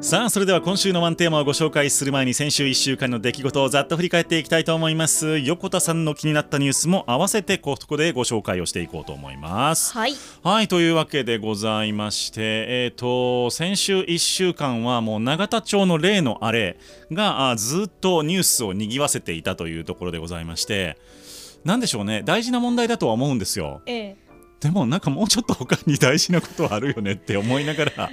さあそれでは今週のワンテーマをご紹介する前に先週1週間の出来事をざっと振り返っていきたいと思います。横田さんの気になったニュースも合わせてここでご紹介をしていこうと思います。はい。はいというわけでございましてえっ、と先週1週間はもう永田町の例のあれがあずっとニュースを賑わせていたというところでございましてなんでしょうね。大事な問題だとは思うんですよ。ええでもなんかもうちょっと他に大事なことはあるよねって思いながら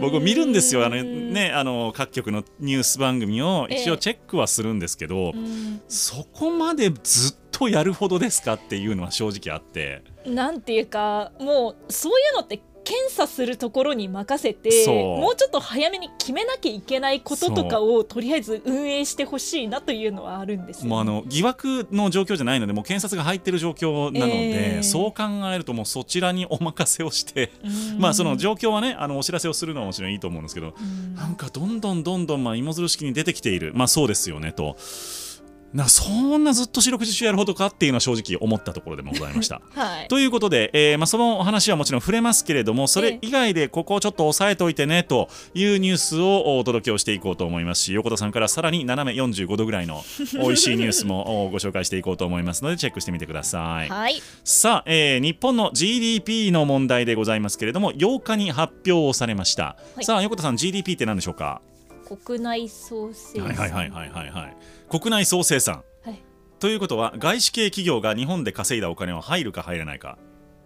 僕見るんですよ。あのねあの各局のニュース番組を一応チェックはするんですけど、うん。そこまでずっとやるほどですかっていうのは正直あって。なんていうかもうそういうのって検査するところに任せてもうちょっと早めに決めなきゃいけないこととかをとりあえず運営してほしいなというのはあるんですよ、ね。もうあの疑惑の状況じゃないのでもう検察が入ってる状況なので、えーそう考えるともうそちらにお任せをして、うん。まあその状況はねあのお知らせをするのはもちろんいいと思うんですけど、うん。なんかどんどんどんどんまあ芋づる式に出てきている。まあそうですよねと。なそんなずっと四六時中やるほどかっていうのは正直思ったところでもございました。はい。ということで、えーまあ、そのお話はもちろん触れますけれどもそれ以外でここをちょっと押さえておいてねというニュースをお届けをしていこうと思いますし横田さんからさらに斜め45度ぐらいの美味しいニュースもおご紹介していこうと思いますのでチェックしてみてください。はい。さあ、えー日本の GDP の問題でございますけれども8日に発表をされました、はい。さあ横田さん GDP って何でしょうか？国内総生産。はいはいはいはいはいはい。国内総生産。はい。ということは外資系企業が日本で稼いだお金は入るか入らないか、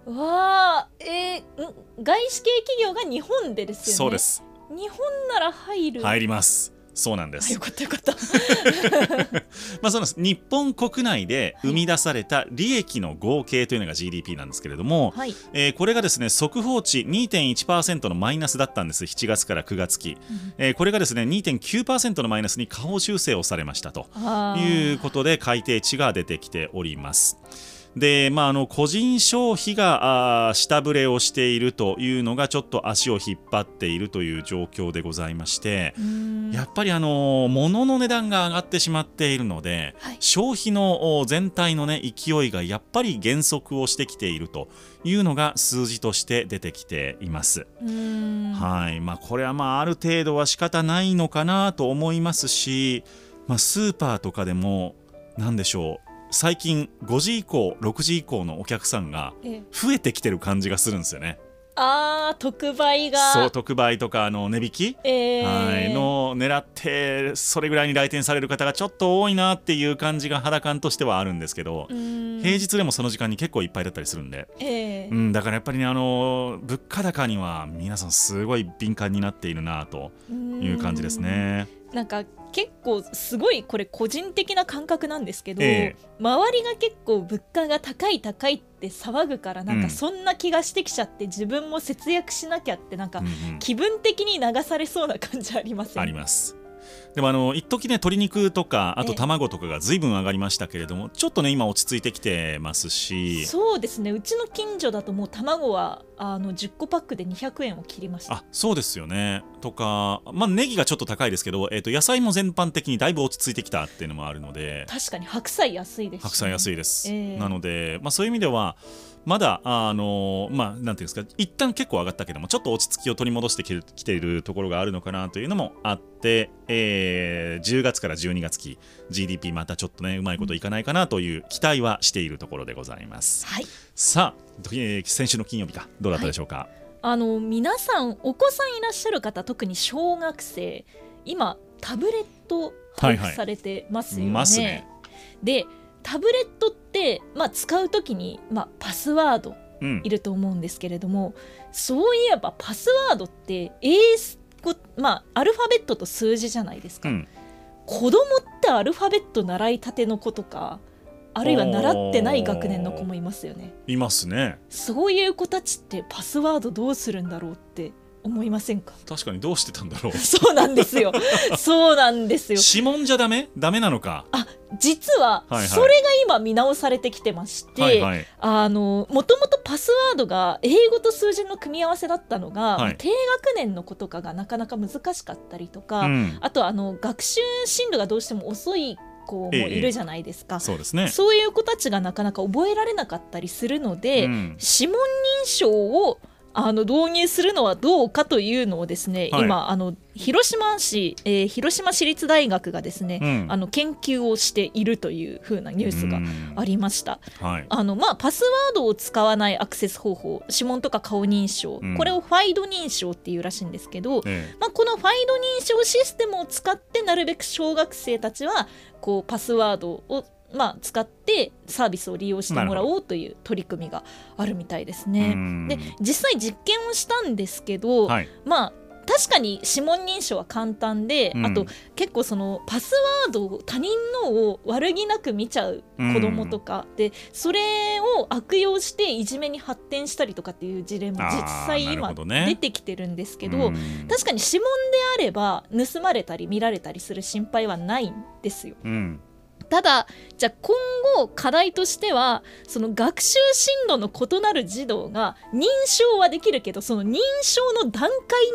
わあえー、ん外資系企業が日本でですよね？そうです。日本なら入る。入りますそうなんです。あよかったよかった。まあ、その日本国内で生み出された利益の合計というのが GDP なんですけれども、はい。えーこれがですね速報値2.1%のマイナスだったんです。7月から9月期、えーこれがですね2.9%のマイナスに下方修正をされましたということで改定値が出てきております。でまあ、あの個人消費が下振れをしているというのがちょっと足を引っ張っているという状況でございまして、やっぱりあの物の値段が上がってしまっているので、はい。消費のお全体のね勢いがやっぱり減速をしてきているというのが数字として出てきています。はい。まあ、これはまあある程度は仕方ないのかなと思いますし、まあ、スーパーとかでも何でしょう最近5時以降6時以降のお客さんがえ増えてきてる感じがするんですよね。あー特売が。そう特売とかあの値引きえーはい、の狙ってそれぐらいに来店される方がちょっと多いなっていう感じが肌感としてはあるんですけど、平日でもその時間に結構いっぱいだったりするんで、えーうん、だからやっぱりねあの物価高には皆さんすごい敏感になっているなという感じですね。なんか結構すごいこれ個人的な感覚なんですけど、ええ。周りが結構物価が高い高いって騒ぐからなんうん。かそんな気がしてきちゃって自分も節約しなきゃってなんかうんうん。気分的に流されそうな感じありません？あります。でもあの一時ね鶏肉とかあとええ卵とかが随分上がりましたけれどもちょっとね今落ち着いてきてますし。そうですね。うちの近所だともう卵はあの10個パックで200円を切りました。あそうですよね。とかまあネギがちょっと高いですけど、えー、と野菜も全般的にだいぶ落ち着いてきたっていうのもあるので。確かに白菜安いですしね、白菜安いです、ええ。なので、まあ、そういう意味ではまだあのまあなんていうんですか一旦結構上がったけどもちょっと落ち着きを取り戻してきているところがあるのかなというのもあって、えー10月から12月期 GDP またちょっとねうまいこといかないかなという期待はしているところでございます。はいさあ、えー先週の金曜日かどうだったでしょうか、あの皆さんお子さんいらっしゃる方特に小学生今タブレット配布されてますよね。ますねでタブレットって、まあ、使う時に、まあ、パスワードうんいると思うんですけれどもそういえばパスワードって英語、まあ、アルファベットと数字じゃないですか。うん子供ってアルファベット習いたての子とかあるいは習ってない学年の子もいますよね。いますねそういう子たちってパスワードどうするんだろうって思いませんか？確かにどうしてたんだろう。そうなんですよ。そうなんですよ。指紋じゃダメ？ダメなのか？あ実はそれが今見直されてきてまして、はいはい。あのもともとパスワードが英語と数字の組み合わせだったのが、はい。低学年の子とかがなかなか難しかったりとか、うん。あとあの学習進度がどうしても遅い子もいるじゃないですか、そうですね。そういう子たちがなかなか覚えられなかったりするので、うん。指紋認証をあの導入するのはどうかというのをですね、はい。今あの広島市、えー広島市立大学がですね、うん。あの研究をしているというふうなニュースがありました。はい。あのまあ、パスワードを使わないアクセス方法指紋とか顔認証、うん。これをファイド認証っていうらしいんですけど、え。まあ、このファイド認証システムを使ってなるべく小学生たちはこうパスワードを、まあ、使ってサービスを利用してもらおうという取り組みがあるみたいですえね。うん。で実際実験をしたんですけど、はい。まあ確かに指紋認証は簡単で、うん。あと結構そのパスワードを他人のを悪気なく見ちゃう子供とか、でそれを悪用していじめに発展したりとかっていう事例も実際今出てきてるんですけど、うん。確かに指紋であれば盗まれたり見られたりする心配はないんですよ。うんただじゃあ今後課題としてはその学習進路の異なる児童が認証はできるけどその認証の段階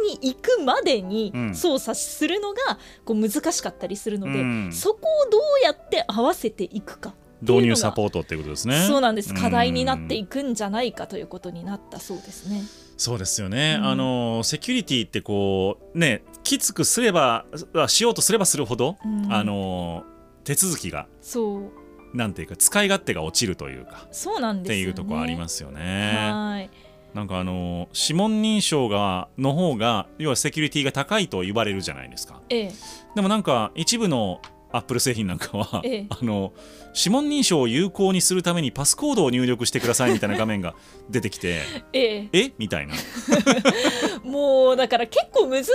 に行くまでにうん。操作するのがこう難しかったりするので、うん。そこをどうやって合わせていくか。導入サポートっていうことですね。そうなんです。課題になってうんいくんじゃないかということになったそうですね。そうですよね、うん。あのセキュリティってこうねきつくすればあしようとすればするほど、うん。あの手続きがそうなんていうか使い勝手が落ちるというかそうなんですよ、ね、っていうところありますよね。はいなんかあの指紋認証がの方が要はセキュリティが高いと言われるじゃないですか。ええでもなんか一部のアップル製品なんかは、ええ。あの指紋認証を有効にするためにパスコードを入力してくださいみたいな画面が出てきてええ。え？みたいな。もうだから結構難し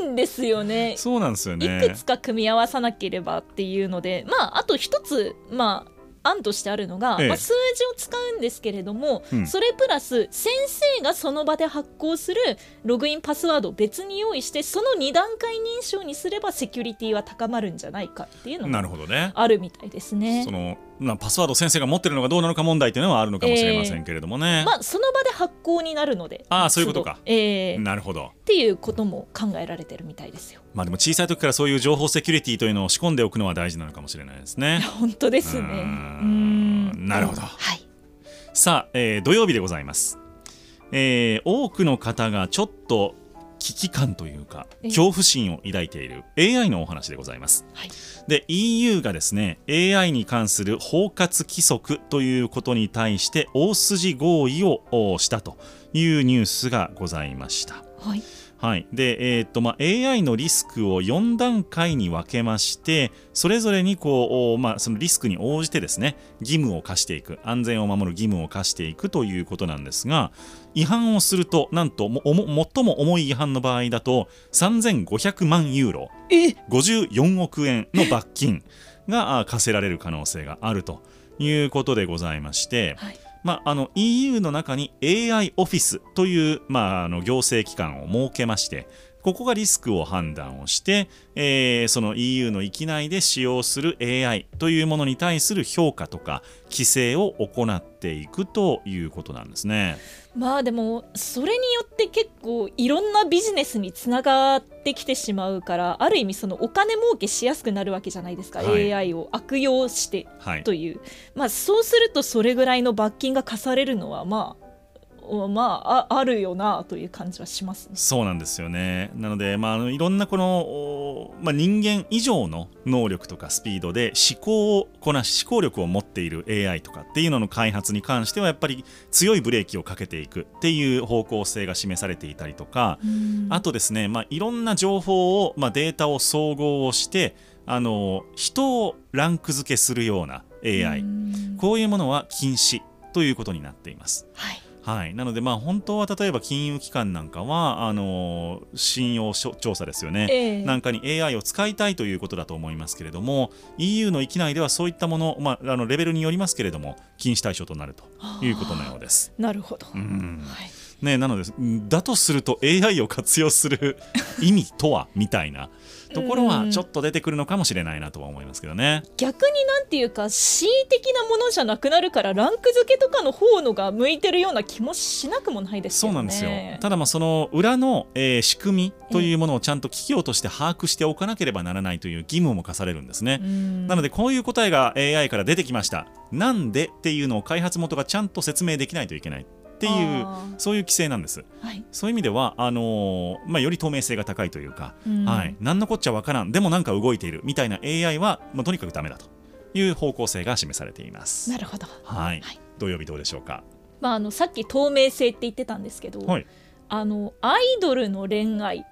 いんですよね。そうなんですよいねくつか組み合わさなければっていうのでまああと一つまあ案としてあるのが、ええ。まあ、数字を使うんですけれども、うん。それプラス先生がその場で発行するログインパスワードを別に用意してその2段階認証にすればセキュリティは高まるんじゃないかっていうのながるほどね。あるみたいですね。そ。のまあパスワードを先生が持ってるのがどうなのか問題というのはあるのかもしれませんけれどもね、まあその場で発行になるのでああそういうことか。ええなるほど。っていうことも考えられてるみたいですよ。まあでも小さい時からそういう情報セキュリティというのを仕込んでおくのは大事なのかもしれないですね。本当ですね。うん。なるほど。はい。さあ、えー土曜日でございます、えー多くの方がちょっと危機感というかえ恐怖心を抱いている AI のお話でございますはい。で EU がですね AI に関する包括規則ということに対して大筋合意をおしたというニュースがございましたはい。はいでえーっとまあ、AI のリスクを4段階に分けましてそれぞれにこう、おまあ、そのリスクに応じてですね義務を課していく安全を守る義務を課していくということなんですが違反をするとなんと最も重い違反の場合だと3500万ユーロ。え？54億円の罰金。があ課せられる可能性があるということでございまして、はい。まあ、あの EU の中に AI オフィスという、まあ、あの行政機関を設けましてここがリスクを判断をして、えーその EU の域内で使用する AI というものに対する評価とか規制を行っていくということなんですね。まあでもそれによって結構いろんなビジネスにつながってきてしまうからある意味そのお金儲けしやすくなるわけじゃないですか、はい。AI を悪用してはい。という、まあそうするとそれぐらいの罰金が課されるのはまあおまあああるよなという感じはしますね。そうなんですよね。なので、まあ、あのいろんなこの、おまあ、人間以上の能力とかスピードで思考をこなし思考力を持っている AI とかっていうのの開発に関してはやっぱり強いブレーキをかけていくっていう方向性が示されていたりとか、あとですね、まあ、いろんな情報を、まあ、データを総合をしてあの人をランク付けするような AI、うんこういうものは禁止ということになっています。はいはい、なので、まあ、本当は例えば金融機関なんかはあの信用調査ですよね、ええ。なんかに AI を使いたいということだと思いますけれども EU の域内ではそういったもの、まあ、あのレベルによりますけれども禁止対象となるということのようです。なるほど、うん。はいね、なのでだとすると AI を活用する意味とはみたいなところはちょっと出てくるのかもしれないなとは思いますけどね。逆になんていうか恣意的なものじゃなくなるからランク付けとかの方のが向いてるような気もしなくもないですよね。そうなんですよただまあその裏の、えー仕組みというものをちゃんと企業として把握しておかなければならないという義務も課されるんですね。うんなのでこういう答えが AI から出てきました。なんでっていうのを開発元がちゃんと説明できないといけないっっていうあそういう規制なんです。ーはい。そういう意味ではあのーまあ、より透明性が高いというか、うん。はい、何のこっちゃわからん。でもなんか動いている。みたいな AI は、まあ、とにかくダメだという方向性が示されています。なるほど、はい、はい。土曜日どうでしょうか？まあ、あのさっき透明性って言ってたんですけど、はい。あのアイドルの恋愛っ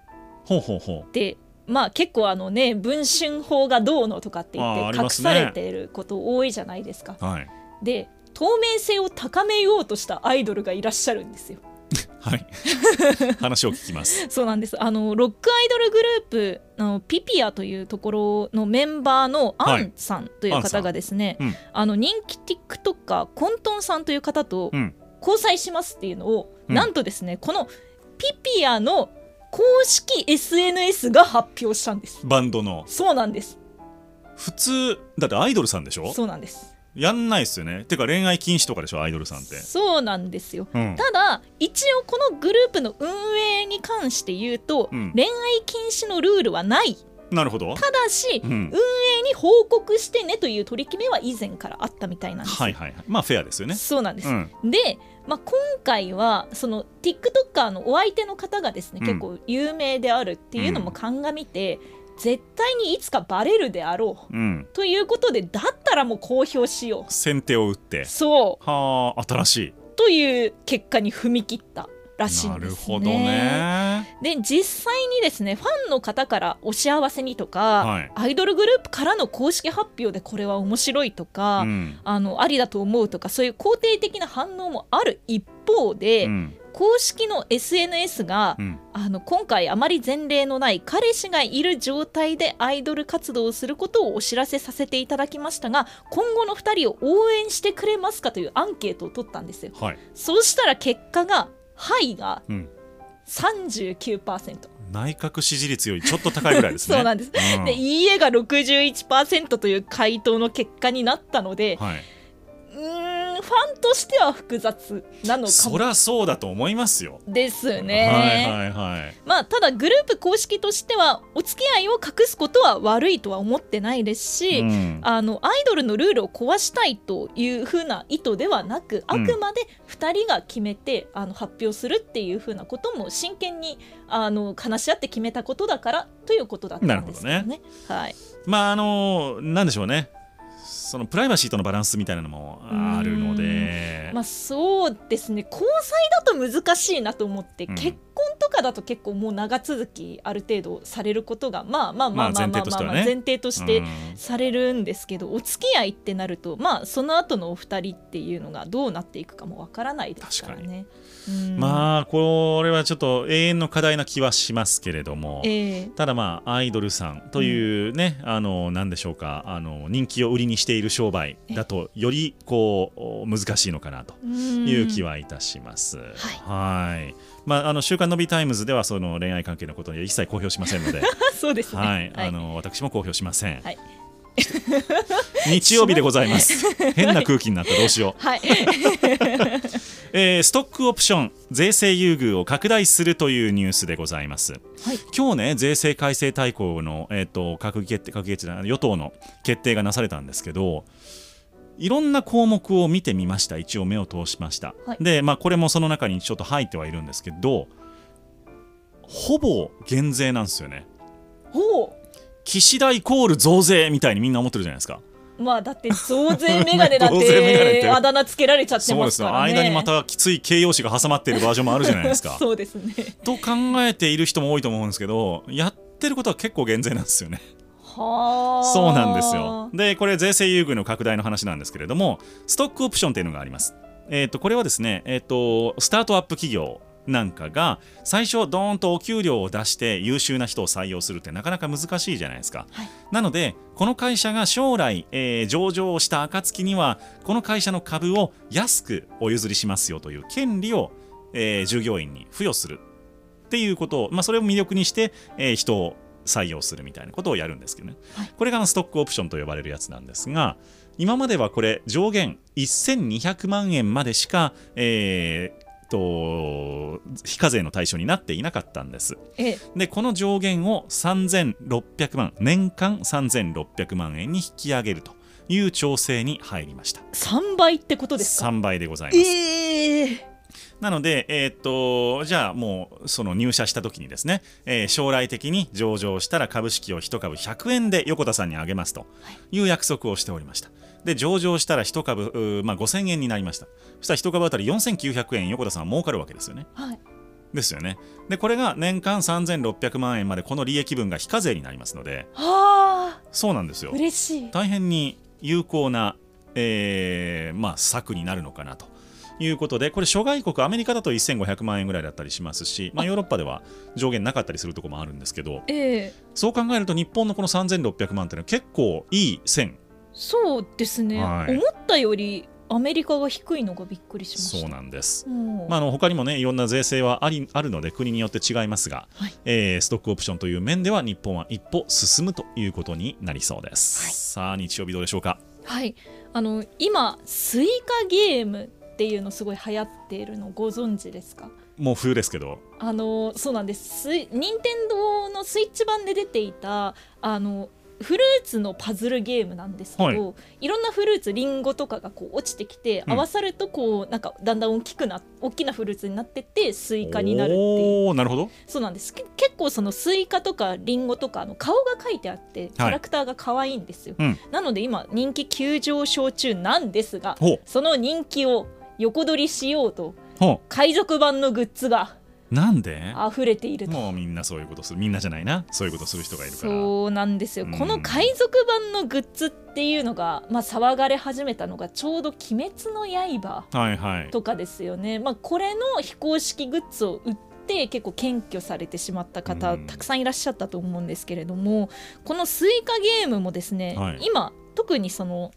ほうほうほてまあ結構あのね文春法がどうのとかって言って隠されていること多いじゃないですか。うはい。で透明性を高めようとしたアイドルがいらっしゃるんですよ。はい。話を聞きます。そうなんです。あのロックアイドルグループのピピアというところのメンバーのアンさんという方がですね、アンさん。うん。あの人気 TikToker コントンさんという方とうん。交際しますっていうのを、うん。なんとですねこのピピアの公式 SNS が発表したんです。バンドの。そうなんです。普通だってアイドルさんでしょ？そうなんですやんないっすよね。てか恋愛禁止とかでしょアイドルさんって。そうなんですよ。うん。ただ一応このグループの運営に関して言うと、うん。恋愛禁止のルールはない。なるほど。ただし、うん。運営に報告してねという取り決めは以前からあったみたいなんですよ。はいはいはい。まあフェアですよね。そうなんです、うん。で、まあ、今回はその TikToker のお相手の方がですね、うん。結構有名であるっていうのも鑑みて、絶対にいつかバレるであろう。うん。ということでだったらもう公表しよ先手を打って。うそう。はあ新しい。という結果に踏み切ったらしいんですね。なるほどね。で実際にですねファンの方からお幸せにとか、はい。アイドルグループからの公式発表でこれは面白いとか、うん。あのありだと思うとかそういう肯定的な反応もある一方で、うん公式の SNS が、うん。あの今回あまり前例のない彼氏がいる状態でアイドル活動をすることをお知らせさせていただきましたが今後の2人を応援してくれますかというアンケートを取ったんですよ。はい。そうしたら結果が「はい」がうん。39%、内閣支持率よりちょっと高いぐらいですね。そうなんです、うん。で「いいえ」が61%という回答の結果になったのではいァンとしては複雑なのかも。そりゃそうだと思いますよ。ですね。はいはいはい。まあ、ただグループ公式としてはお付き合いを隠すことは悪いとは思ってないですし、うん。あのアイドルのルールを壊したいというふうな意図ではなくあくまで2人が決めて、あの発表するっていうふうなことも真剣にあの話し合って決めたことだからということだったんですよなね。はい、まああのなんでしょうねそのプライバシーとのバランスみたいなのもあるので。まあそうですね。交際だと難しいなと思って、うん。結婚とかだと結構もう長続きある程度されることがまあまあまあまあまあまあ、まあまあ前提としてうん。されるんですけど、お付き合いってなるとまあその後のお二人っていうのがどうなっていくかもわからないですからね。うん。まあこれはちょっと永遠の課題な気はしますけれども、ええ。ただまあアイドルさんというね、あのなんでしょうか。あの人気を売りにしている商売だとよりこう難しいのかなという気ははいたします。はい。まああの週刊 Nobbyタイムズではその恋愛関係のことには一切公表しませんので、そうですね。はい、あの私も公表しません。はい。日曜日でござい ます。変な空気になった。どうしよう。はい、えーストックオプション税制優遇を拡大するというニュースでございます。はい。今日ね税制改正大綱の、えー、と閣議決定閣議決定与党の決定がなされたんですけどいろんな項目を見てみました。一応目を通しました、はい。で、まあ、これもその中にちょっと入ってはいるんですけどほぼ減税なんですよね。岸田イコール増税みたいにみんな思ってるじゃないですかまあだって増税メガネだって てあだ名つけられちゃってそうですよますからね。間にまたきつい形容詞が挟まっているバージョンもあるじゃないですか そうですね。と考えている人も多いと思うんですけどやってることは結構減税なんですよねはあ。そうなんですよ。で、これ税制優遇の拡大の話なんですけれども、ストックオプションっていうのがあります。えっ、と、これはですね、えっ、と、スタートアップ企業なんかが最初ドーンとお給料を出して優秀な人を採用するってなかなか難しいじゃないですか。はい。なのでこの会社が将来、えー上場をした暁にはこの会社の株を安くお譲りしますよという権利を、えー従業員に付与するっていうことを、まあ、それを魅力にして、えー人を採用するみたいなことをやるんですけどね、はい。これがストックオプションと呼ばれるやつなんですが今まではこれ上限1200万円までしか、えーと非課税の対象になっていなかったんです。ええでこの上限を3600万年間3600万円に引き上げるという調整に入りました3倍ってことですか？3倍でございます、ええなので、えーっとじゃあもうその入社した時にですね、えー将来的に上場したら株式を1株100円で横田さんにあげますという約束をしておりました。で上場したら1株、まあ、5000円になりました。そしたら1株あたり4900円。横田さんは儲かるわけですよね。はい。ですよね。でこれが年間3600万円までこの利益分が非課税になりますので。はあ。そうなんですよ。嬉しい。大変に有効な、えーまあ、策になるのかなと。いうことでこれ諸外国アメリカだと1500万円ぐらいだったりしますし、まあ、ヨーロッパでは上限なかったりするところもあるんですけどええ。そう考えると日本のこの3600万っていうのは結構いい線そうですね、はい。思ったよりアメリカが低いのがびっくりしました。そうなんです。うん。まあ、あの他にもねいろんな税制はありあるので国によって違いますが、はい。えーストックオプションという面では日本は一歩進むということになりそうです。はい。さあ日曜日どうでしょうか？はい。あの今スイカゲームっていうのすごい流行っているのご存知ですか？もう冬ですけど、あのそうなんです。スイ任天堂のスイッチ版で出ていたあのフルーツのパズルゲームなんですけど、、はい。ろんなフルーツリンゴとかがこう落ちてきて、うん。合わさるとこうなんかだんだん大きくな大きなフルーツになってってスイカになるっていう。なるほど。そうなんです。け結構そのスイカとかリンゴとかあの顔が描いてあってキャラクターが可愛いんですよ、うん。なので今人気急上昇中なんですがその人気を横取りしようとほ海賊版のグッズがうなんで？溢れていると。もうみんなそういうことする。みんなじゃないな。そういうことする人がいるから。そうなんですよ、うん。この海賊版のグッズっていうのが、まあ、騒がれ始めたのがちょうど「鬼滅の刃はいはい」。とかですよね、まあ、これの非公式グッズを売って結構検挙されてしまった方、うん。たくさんいらっしゃったと思うんですけれどもこのスイカゲームもですね、はい。今特にその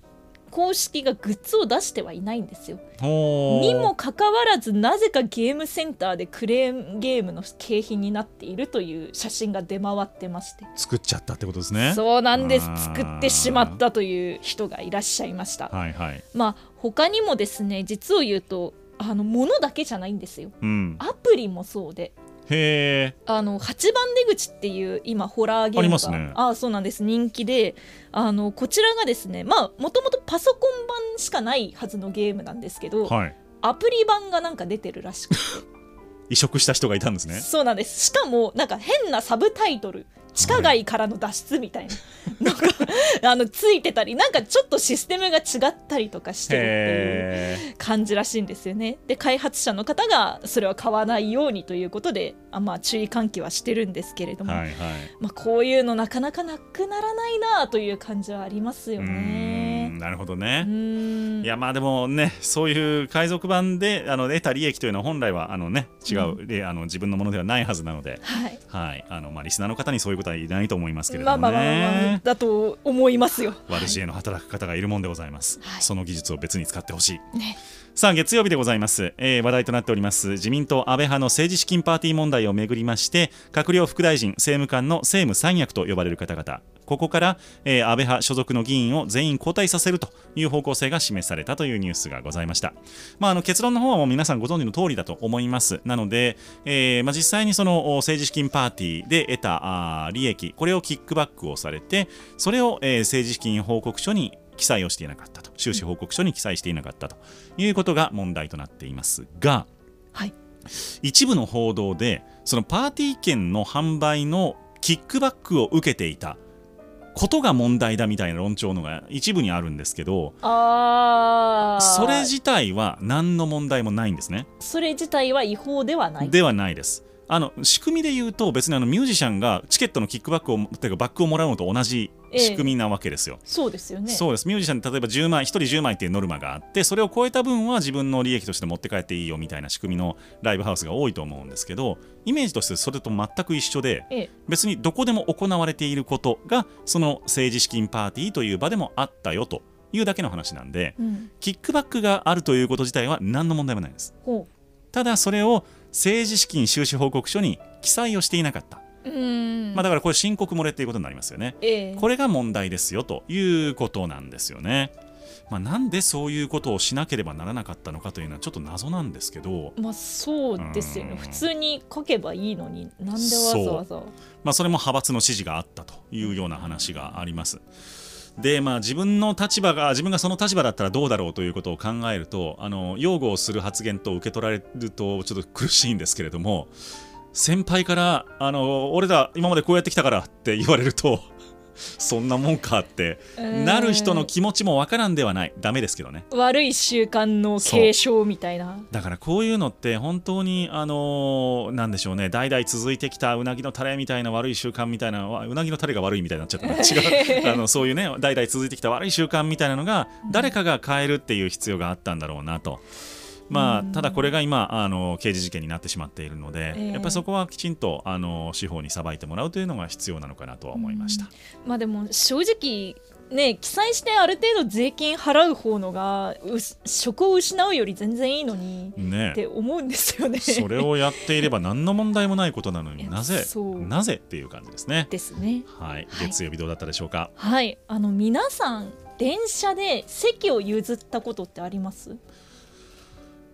公式がグッズを出してはいないんですよ。にもかかわらずなぜかゲームセンターでクレーンゲームの景品になっているという写真が出回ってまして作っちゃったってことですね。そうなんです作ってしまったという人がいらっしゃいましたはいはい。まあ他にもですね実を言うとあの物だけじゃないんですようん。アプリもそうでへえ。あの8番出口っていう今ホラーゲームがありますねあそうなんです人気であのこちらがですねまあもともとパソコン版しかないはずのゲームなんですけど、はい。アプリ版がなんか出てるらしくて 移植した人がいたんですね。そうなんですしかもなんか変なサブタイトル地下街からの脱出みたいな、なんかあのついてたりなんかちょっとシステムが違ったりとかしてるっていう。感じらしいんですよねで開発者の方がそれは買わないようにということであまあ注意喚起はしてるんですけれども、はいはい。まあ、こういうのなかなかなくならないなという感じはありますよねん。なるほどうね。いやまあでもねそういう海賊版であの得た利益というのは本来はあのね違う、であの自分のものではないはずなので、はい。はい。あのまあリスナーの方にそういうことはいないと思いますけれまどもね。だと思いますよ。悪知恵の働く方がいるもんでございます、はい。その技術を別に使ってほしい。ねさあ月曜日でございます、えー話題となっております自民党安倍派の政治資金パーティー問題をめぐりまして閣僚副大臣政務官の政務三役と呼ばれる方々。ここから、えー安倍派所属の議員を全員交代させるという方向性が示されたというニュースがございました、まあ、あの結論の方はもう皆さんご存知の通りだと思います。なので、えーまあ、実際にその政治資金パーティーで得たあ利益これをキックバックをされてそれを、えー政治資金報告書に記載をしていなかったと収支報告書に記載していなかったということが問題となっていますがはい一部の報道でそのパーティー券の販売のキックバックを受けていたことが問題だみたいな論調のが一部にあるんですけどそれ自体は何の問題もないんですね。それ自体は違法ではない。ではないです。あの仕組みで言うと別にあのミュージシャンがチケットのキックバックをてかバックをもらうのと同じ仕組みなわけですよ。そうですよね。そうですミュージシャンで例えば10枚1人10枚っていうノルマがあってそれを超えた分は自分の利益として持って帰っていいよみたいな仕組みのライブハウスが多いと思うんですけどイメージとしてそれと全く一緒でええ別にどこでも行われていることがその政治資金パーティーという場でもあったよというだけの話なんでうん、キックバックがあるということ自体は何の問題もないですほただそれを政治資金収支報告書に記載をしていなかった。まあ、だからこれ申告漏れっていうことになりますよね。ええ。これが問題ですよということなんですよね。まあ、なんでそういうことをしなければならなかったのかというのはちょっと謎なんですけど、まあそうですよね。うん。普通に書けばいいのになんでわざわざ。まあ、それも派閥の支持があったというような話があります。でまあ自分の立場が自分がその立場だったらどうだろうということを考えるとあの擁護をする発言と受け取られるとちょっと苦しいんですけれども先輩からあの俺ら今までこうやってきたからって言われると そんなもんかってなる人の気持ちもわからんではない。ダメですけどね。悪い習慣の継承みたいな。だからこういうのって本当にあのなんでしょうね。代々続いてきたうなぎのタレみたいな悪い習慣みたいなうなぎのタレが悪いみたいになっちゃったな 違う。あのそういうね代々続いてきた悪い習慣みたいなのが誰かが変えるっていう必要があったんだろうなと。まあ、ただこれが今あの刑事事件になってしまっているので、えー、やっぱりそこはきちんとあの司法に裁いてもらうというのが必要なのかなとは思いました。まあ、でも正直ね、記載してある程度税金払う方のが職を失うより全然いいのに、ね、って思うんですよね。それをやっていれば何の問題もないことなのになぜなぜっていう感じですね。ですね。はい、月曜日どうだったでしょうか？はい、あの皆さん電車で席を譲ったことってあります？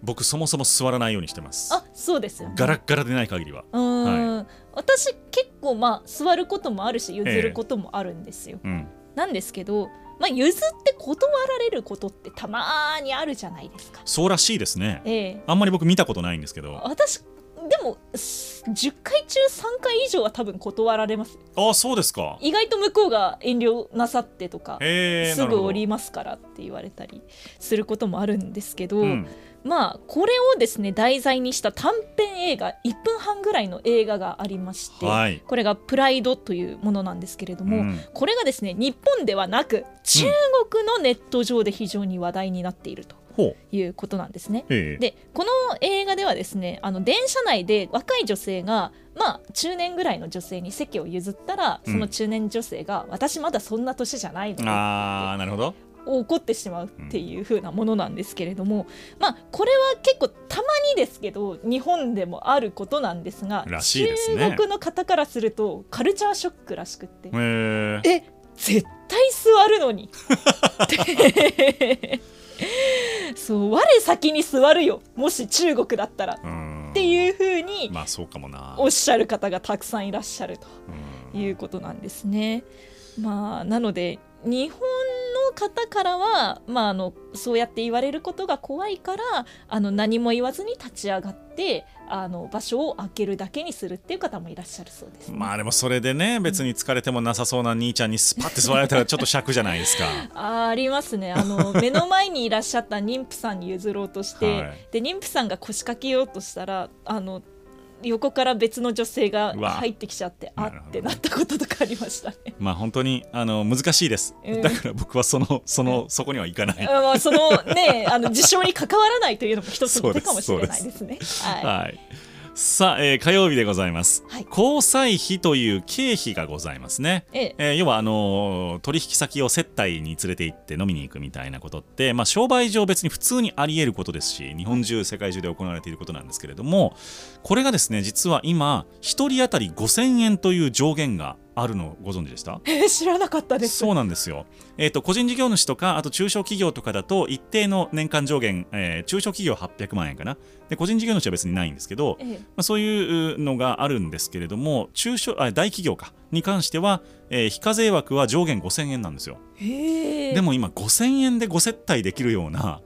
僕そもそも座らないようにしてます。あそうですよ、ね、ガラッガラでない限りは。はい、私結構まあ座ることもあるし譲ることもあるんですよ、えーうん、なんですけどまあ、譲って断られることってたまにあるじゃないですか。そうらしいですね、えー、あんまり僕見たことないんですけど。私でも10回中3回以上は多分断られます。あそうですか。意外と向こうが遠慮なさってとかすぐ降りますからって言われたりすることもあるんですけど、うん、まあこれをですね題材にした短編映画1分半ぐらいの映画がありまして、はい、これが「プライド」というものなんですけれども、うん、これがですね日本ではなく中国のネット上で非常に話題になっていると。いうことなんですね。でこの映画ではですねあの電車内で若い女性がまあ中年ぐらいの女性に席を譲ったらその中年女性が、うん、私まだそんな年じゃないのであなるほど起こってしまうっていう風なものなんですけれども、うん、まあこれは結構たまにですけど日本でもあることなんですが、ね、中国の方からするとカルチャーショックらしくってえ絶対座るのに。そう我先に座るよ。もし中国だったら。っていうふうにまあそうかもな。おっしゃる方がたくさんいらっしゃるということなんですね。まあなので日本の方からは、まあ、あのそうやって言われることが怖いからあの何も言わずに立ち上がってあの場所を空けるだけにするっていう方もいらっしゃるそうです、ね、まあでもそれでね別に疲れてもなさそうな兄ちゃんにスパッて座られたらちょっと尺じゃないですか。あありますね。あの目の前にいらっしゃった妊婦さんに譲ろうとして、はい、で妊婦さんが腰掛けようとしたらあの横から別の女性が入ってきちゃってあってなったこととかありましたね。まあ本当にあの難しいです。だから僕はそのそのそこには行かない。まあそのねあの事象に関わらないというのも一つの手かもしれないですね。はい。はいさあ、えー、火曜日でございます、はい、交際費という経費がございますね、ええ。えー、要はあのー、取引先を接待に連れて行って飲みに行くみたいなことって、まあ、商売上別に普通にあり得ることですし日本中世界中で行われていることなんですけれどもこれがですね実は今1人当たり5000円という上限があるのご存知でした？えー、知らなかったです。そうなんですよ、えーと、個人事業主とかあと中小企業とかだと一定の年間上限、えー、中小企業800万円かな。で個人事業主は別にないんですけど、えー、まあ、そういうのがあるんですけれども中小あ大企業かに関しては、えー、非課税枠は上限5000円なんですよ。でも今5000円でご接待できるような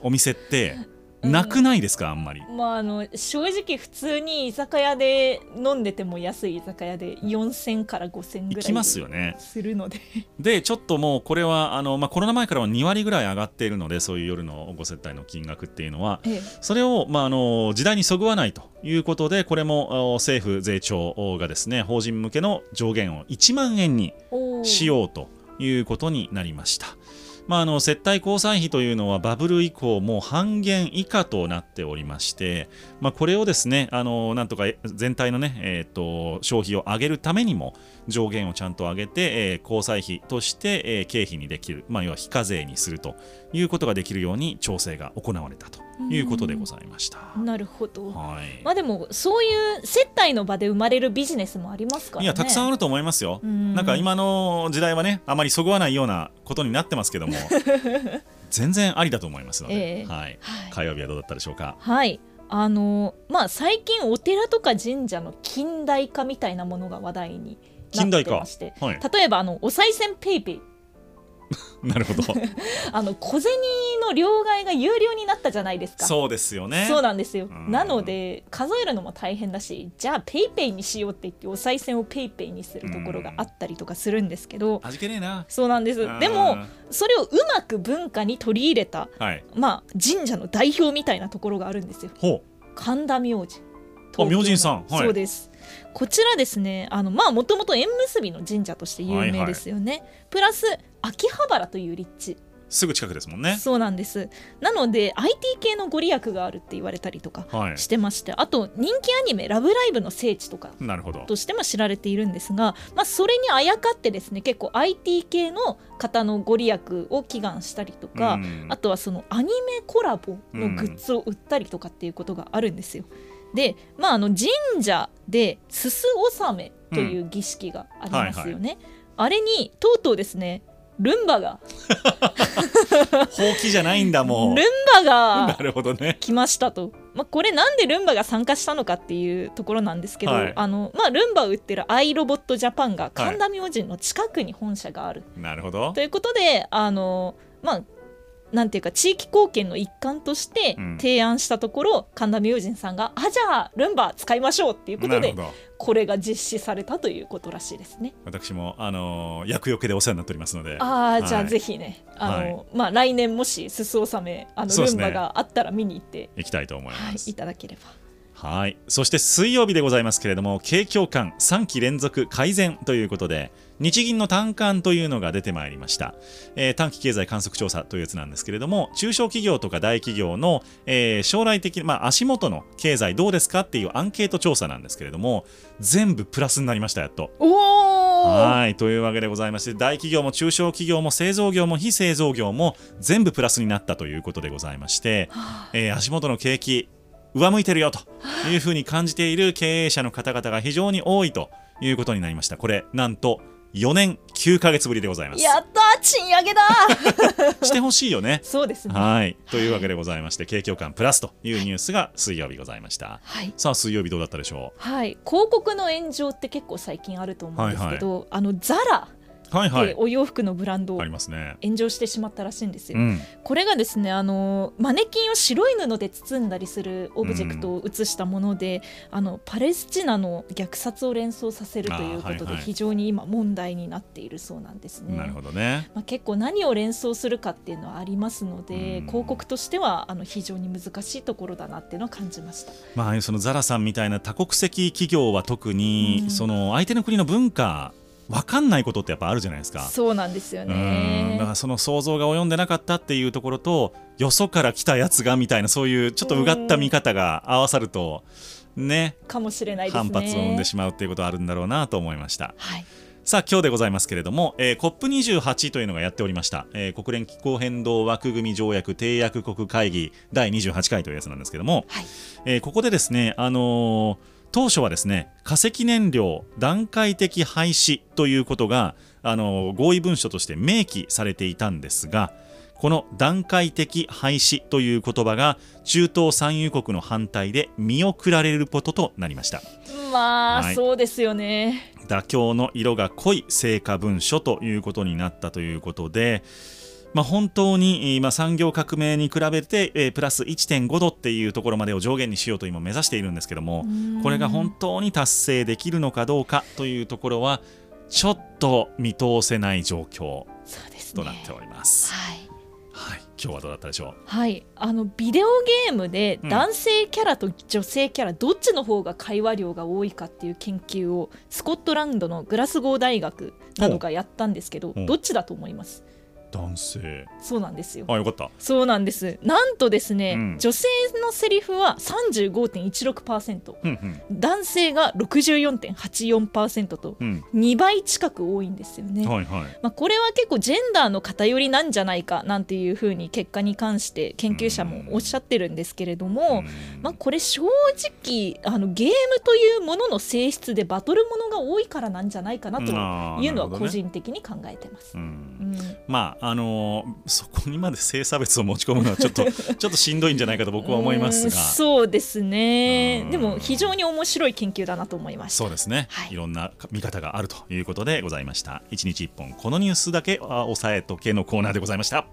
お店って なくないですかあんまり、まあ、あの正直普通に居酒屋で飲んでても安い居酒屋で4000から5000ぐらいきますよね。するので。でちょっともうこれはあの、まあ、コロナ前からは2割ぐらい上がっているのでそういう夜のご接待の金額っていうのは、ええ、それを、まあ、あの時代にそぐわないということでこれも政府税調がですね法人向けの上限を1万円にしようということになりました。まあ、あの接待交際費というのはバブル以降もう半減以下となっておりまして、まあ、これをですねあのなんとか全体のね、えーと、消費を上げるためにも上限をちゃんと上げて、えー、交際費として、えー、経費にできる、まあ、要は非課税にするということができるように調整が行われたと。いうことでございました。なるほど、はい、まあでもそういう接待の場で生まれるビジネスもありますから、ね、いやたくさんあると思いますよ。ん。なんか今の時代はねあまりそぐわないようなことになってますけども 全然ありだと思いますので、えー、はい、火曜日はどうだったでしょうか？はい。あのまあ、最近お寺とか神社の近代化みたいなものが話題になってまして、はい、例えばあのお賽銭ペイペイ なるほど。あの小銭の両替が有料になったじゃないですか。そうですよね。そうなんですよ、うん。なので数えるのも大変だしじゃあペイペイにしようって言ってお賽銭をペイペイにするところがあったりとかするんですけど、味気ねえな。そうなんです。うん。でもそれをうまく文化に取り入れたはい。まあ神社の代表みたいなところがあるんですよ。ほ神田明神。あ明神さん。はい。そうです。こちらですねあのまあもともと縁結びの神社として有名ですよね、プラス秋葉原という立地。うすぐ近くですもんね。そうなんです。なので IT 系のご利益があるって言われたりとかはい。してましてあと人気アニメ「ラブライブ!」の聖地とかなるほど。としても知られているんですが、まあ、それにあやかってですね結構 IT 系の方のご利益を祈願したりとか、うん。あとはそのアニメコラボのグッズを売ったりとかっていうことがあるんですよ。で、まあ、あの神社ですす納めという儀式がありますよね。あれにとうとうですねルンバが。ほうきじゃないんだもう。ルンバながるほどね。来ましたと、まあ、これなんでルンバが参加したのかっていうところなんですけど、はい。あのまあ、ルンバを売ってるアイロボットジャパンが神田明神の近くに本社がある、なるほど。ということであのまあなんていうか地域貢献の一環としてうん。提案したところ、神田明神さんが「あじゃあルンバ使いましょう」っていうことでこれが実施されたということらしいですね。私もあのー厄除けでお世話になっておりますので。ああ、じゃあはいぜひねあの、はい。まあ、来年もしすす納めあのルンバがあったら見に行って、行きたいと思いはい、ます。いただければ。はい。そして水曜日でございますけれども景況感3期連続改善ということで日銀の短観というのが出てまいりました、えー短期経済観測調査というやつなんですけれども中小企業とか大企業の、えー将来的、まあ、足元の経済どうですかっていうアンケート調査なんですけれども全部プラスになりましたやっと。はいというわけでございまして大企業も中小企業も製造業も非製造業も全部プラスになったということでございまして、えー足元の景気上向いてるよというふうに感じている経営者の方々が非常に多いということになりました。これなんと4年9ヶ月ぶりでございます。やったー賃上げだー。してほしいよね。そうですね。はい。というわけでございまして景況感プラスというニュースが水曜日ございました。はい。さあ水曜日どうだったでしょはい、広告の炎上って結構最近あると思うんですけど、あのザラ。うはいはい。お洋服のブランドありますね。炎上してしまったらしいんですよ。うん。これがですねあのマネキンを白い布で包んだりするオブジェクトを写したもので、あのパレスチナの虐殺を連想させるということで非常に今問題になっているそうなんですね。なるほどね。まあ、結構何を連想するかっていうのはありますので、うん。広告としてはあの非常に難しいところだなっていうのを感じました。まあそのザラさんみたいな多国籍企業は特に、うん。その相手の国の文化わかんないことってやっぱあるじゃないですか。そうなんですようんだねからその想像が及んでなかったっていうところとよそから来たやつがみたいなそういうちょっとうがった見方が合わさるとねかもしれないですね。反発を生んでしまうっていうことはあるんだろうなと思いました。はいさあ今日でございますけれども、えー、COP28 というのがやっておりました、えー国連気候変動枠組条約締約国会議第28回というやつなんですけども、はいえーここでですね、あのー当初はですね化石燃料段階的廃止ということが、あのー合意文書として明記されていたんですがこの段階的廃止という言葉が中東産油国の反対で見送られることとなりましたまあ、はいそうですよね。妥協の色が濃い成果文書ということになったということで、まあ、本当に、えーまあ、産業革命に比べて、えープラス1.5度っていうところまでを上限にしようと今目指しているんですけどもこれが本当に達成できるのかどうかというところはちょっと見通せない状況。となっております。はい。はい、今日はどうだったでしょはい、あのビデオゲームでうん。男性キャラと女性キャラ、どっちの方が会話量が多いかっていう研究をスコットランドのグラスゴー大学などがやったんですけどおどっちだと思います？う男性。そうなんですよ。あよかった。そうなんです。なんとですね、うん。女性のセリフは35.16%うん男性が64.84%とうん。2倍近く多いんですよね、うんはいはい。まあ、これは結構ジェンダーの偏りなんじゃないかなんていうふうに結果に関して研究者もおっしゃってるんですけれども、うん。まあ、これ正直あのゲームというものの性質でバトルものが多いからなんじゃないかなというのは個人的に考えてます。うん。うん。まああのーそこにまで性差別を持ち込むのはちょっと ちょっとしんどいんじゃないかと僕は思いますうんが。そうですね。うん。でも非常に面白い研究だなと思いましたそうですね、はい。い、ろんな見方があるということでございました。一日一本このニュースだけあ押さえとけのコーナーでございました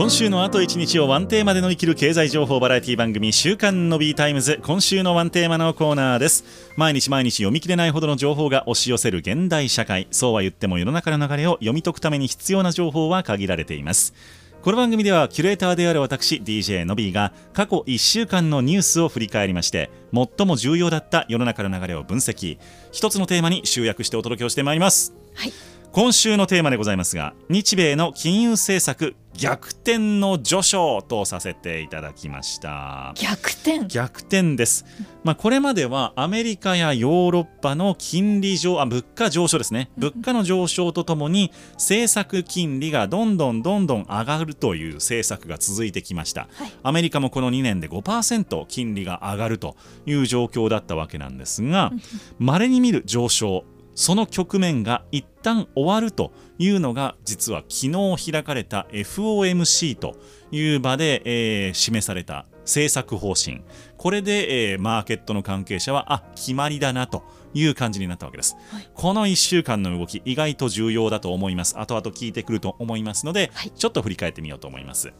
今週のあと1日をワンテーマで乗り切る経済情報バラエティ番組週刊 Nobbyタイムズ。今週のワンテーマのコーナーです。毎日毎日読み切れないほどの情報が押し寄せる現代社会。そうは言っても世の中の流れを読み解くために必要な情報は限られています。この番組ではキュレーターである私 DJ のびーが過去1週間のニュースを振り返りまして最も重要だった世の中の流れを分析。一つのテーマに集約してお届けをしてまいります。はい。今週のテーマでございますが日米の金融政策逆転の序章とさせていただきました。逆転？逆転です、まあ、これまではアメリカやヨーロッパの金利上あ物価上昇ですね。物価の上昇とともに政策金利がどんどんどんどん上がるという政策が続いてきました、はい。アメリカもこの2年で5%金利が上がるという状況だったわけなんですが稀に見る上昇その局面が一旦終わるというのが実は昨日開かれた FOMC という場で、えー示された政策方針。これで、えーマーケットの関係者はあ決まりだなという感じになったわけです、はい。この1週間の動き意外と重要だと思います。後々聞いてくると思いますので、はい。ちょっと振り返ってみようと思います、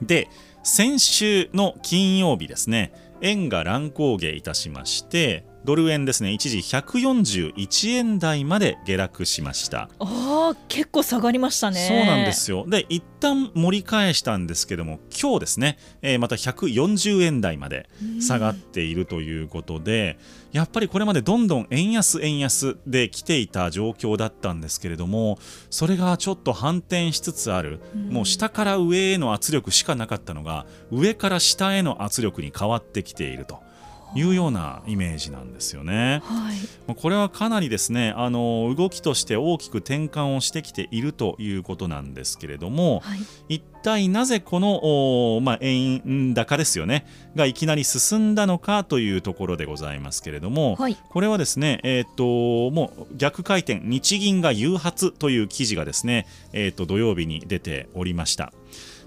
で先週の金曜日ですね。円が乱高下いたしましてドル円ですね。一時141円台まで下落しました。あー結構下がりましたね。そうなんですよ。で一旦盛り返したんですけども今日ですね、えーまた140円台まで下がっているということで、やっぱりこれまでどんどん円安円安で来ていた状況だったんですけれどもそれがちょっと反転しつつある、うん。もう下から上への圧力しかなかったのが上から下への圧力に変わってきているというようなイメージなんですよね。はいまあこれはかなりですねあの動きとして大きく転換をしてきているということなんですけれどもはい一体なぜこの、おまあ、円高ですよねがいきなり進んだのかというところでございますけれども、はいこれはですね、えー、ともう逆回転日銀が誘発という記事がですね、えー、と土曜日に出ておりました。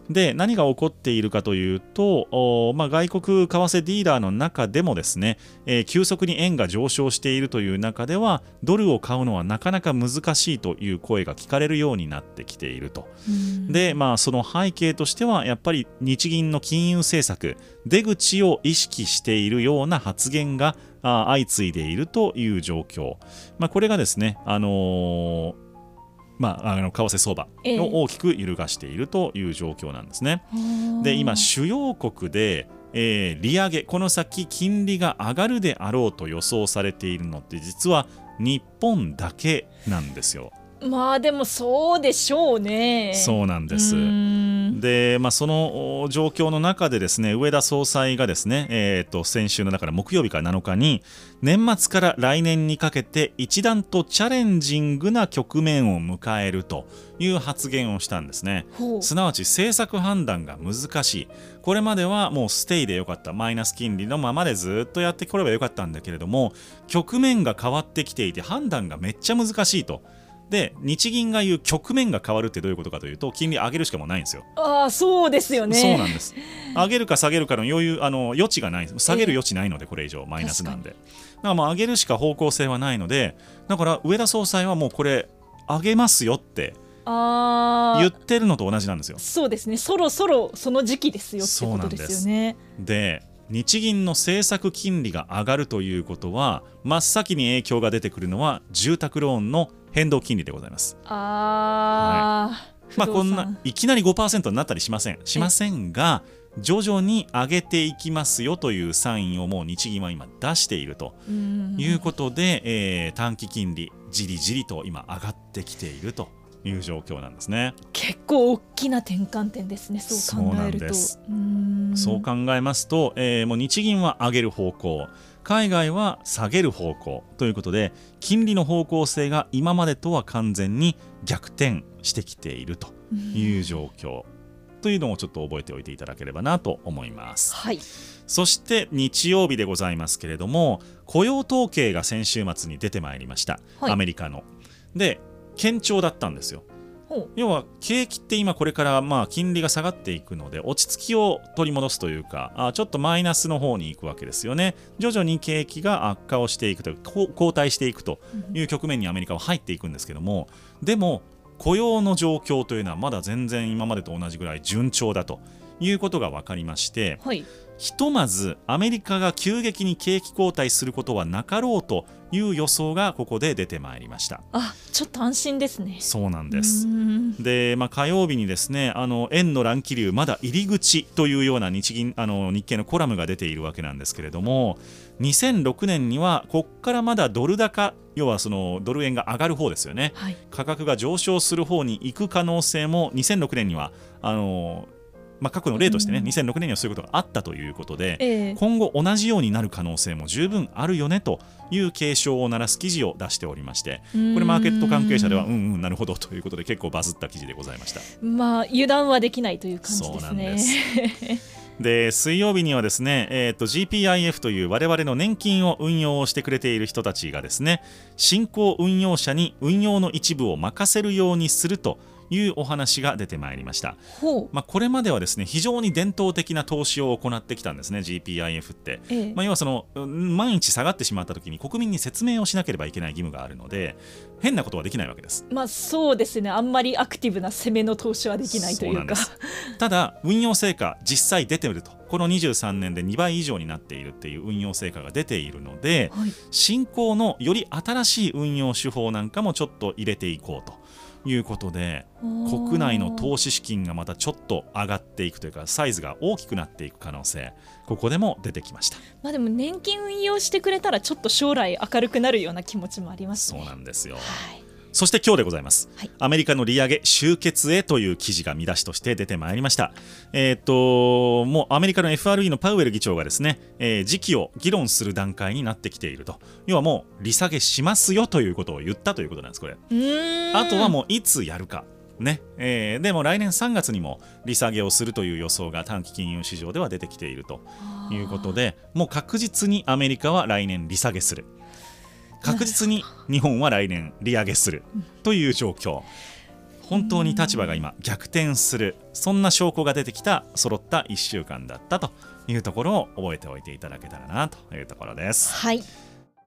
で何が起こっているかというと、おまあ、外国為替ディーラーの中でもですね、えー急速に円が上昇しているという中ではドルを買うのはなかなか難しいという声が聞かれるようになってきていると。うんで、まあ、その背景としてはやっぱり日銀の金融政策出口を意識しているような発言があ相次いでいるという状況、まあ、これがですね、あのーまあ、あの為替相場ええを大きく揺るがしているという状況なんですね。で今主要国で、えー利上げこの先金利が上がるであろうと予想されているのって実は日本だけなんですよ。まあでもそうでしょうねそうなんです。うんで、まあ、そのお状況の中でですね上田総裁がですね、えー、と先週のだから木曜日から7日に年末から来年にかけて一段とチャレンジングな局面を迎えるという発言をしたんですね。すなわち政策判断が難しいこれまではもうステイでよかったマイナス金利のままでずっとやってこればよかったんだけれども局面が変わってきていて判断がめっちゃ難しいと。で日銀が言う局面が変わるってどういうことかというと金利上げるしかもうないんですよ。ああそうですよね。そうなんです。上げるか下げるかの余裕あの余地がない下げる余地ないのでこれ以上マイナスなんで。だからもう上げるしか方向性はないのでだから上田総裁はもうこれ上げますよって言ってるのと同じなんですよ。そうですね。そろそろその時期ですよってことですよね。で日銀の政策金利が上がるということは真っ先に影響が出てくるのは住宅ローンの変動金利でございます。ああ、まあこんないきなり5%になったりしませんしませんが徐々に上げていきますよというサインをもう日銀は今出しているとうん。いうことで、えー短期金利じりじりと今上がってきているという状況なんですね。結構大きな転換点ですねそう考えると。そううそう考えますと、えーもう日銀は上げる方向海外は下げる方向ということで金利の方向性が今までとは完全に逆転してきているという状況というのをちょっと覚えておいていただければなと思います。はいそして日曜日でございますけれども雇用統計が先週末に出てまいりました、はいアメリカの。で堅調だったんですよ。要は景気って今これからまあ金利が下がっていくので落ち着きを取り戻すというかあちょっとマイナスの方に行くわけですよね。徐々に景気が悪化をしていくと後退していくという局面にアメリカは入っていくんですけどもでも雇用の状況というのはまだ全然今までと同じぐらい順調だということが分かりましてはいひとまずアメリカが急激に景気後退することはなかろうという予想がここで出てまいりました。あちょっと安心ですね。そうなんです。で、まあ、火曜日にですねあの円の乱気流まだ入り口というような日銀あの日経のコラムが出ているわけなんですけれども2006年にはこっからまだドル高要はそのドル円が上がる方ですよね。はい。価格が上昇する方に行く可能性も2006年にはあの、まあ、過去の例としてね、うん2006年にはそういうことがあったということでええ今後同じようになる可能性も十分あるよねという警鐘を鳴らす記事を出しておりましてこれマーケット関係者ではうんうんなるほどということで結構バズった記事でございました。まあ油断はできないという感じそうですねなんです。で水曜日にはですね、えー、と GPIF という我々の年金を運用をしてくれている人たちがですね新興運用者に運用の一部を任せるようにするというお話が出てまいりました。まあ、これまではですね非常に伝統的な投資を行ってきたんですね GPIF って。ええ。まあ、要はそのうん万一下がってしまった時に国民に説明をしなければいけない義務があるので変なことはできないわけです。まあそうですね。あんまりアクティブな攻めの投資はできないというか。ただ運用成果実際出てると。この23年で2倍以上になっているっていう運用成果が出ているのではい。新興のより新しい運用手法なんかもちょっと入れていこうということで国内の投資資金がまたちょっと上がっていくというかサイズが大きくなっていく可能性ここでも出てきました。まあでも年金運用してくれたらちょっと将来明るくなるような気持ちもありますそうねなんですよ。はいそして今日でございます、はいアメリカの利上げ終結へという記事が見出しとして出てまいりました。えーっともうアメリカの FRE のパウエル議長がですね、えー時期を議論する段階になってきていると。要はもう利下げしますよということを言ったということなんです、これ。あとはもういつやるか。ねえーでも来年3月にも利下げをするという予想が短期金融市場では出てきているということでもう確実にアメリカは来年利下げする確実に日本は来年利上げするという状況。本当に立場が今逆転する。そんな証拠が出てきた揃った1週間だったというところを覚えておいていただけたらなというところです。はい。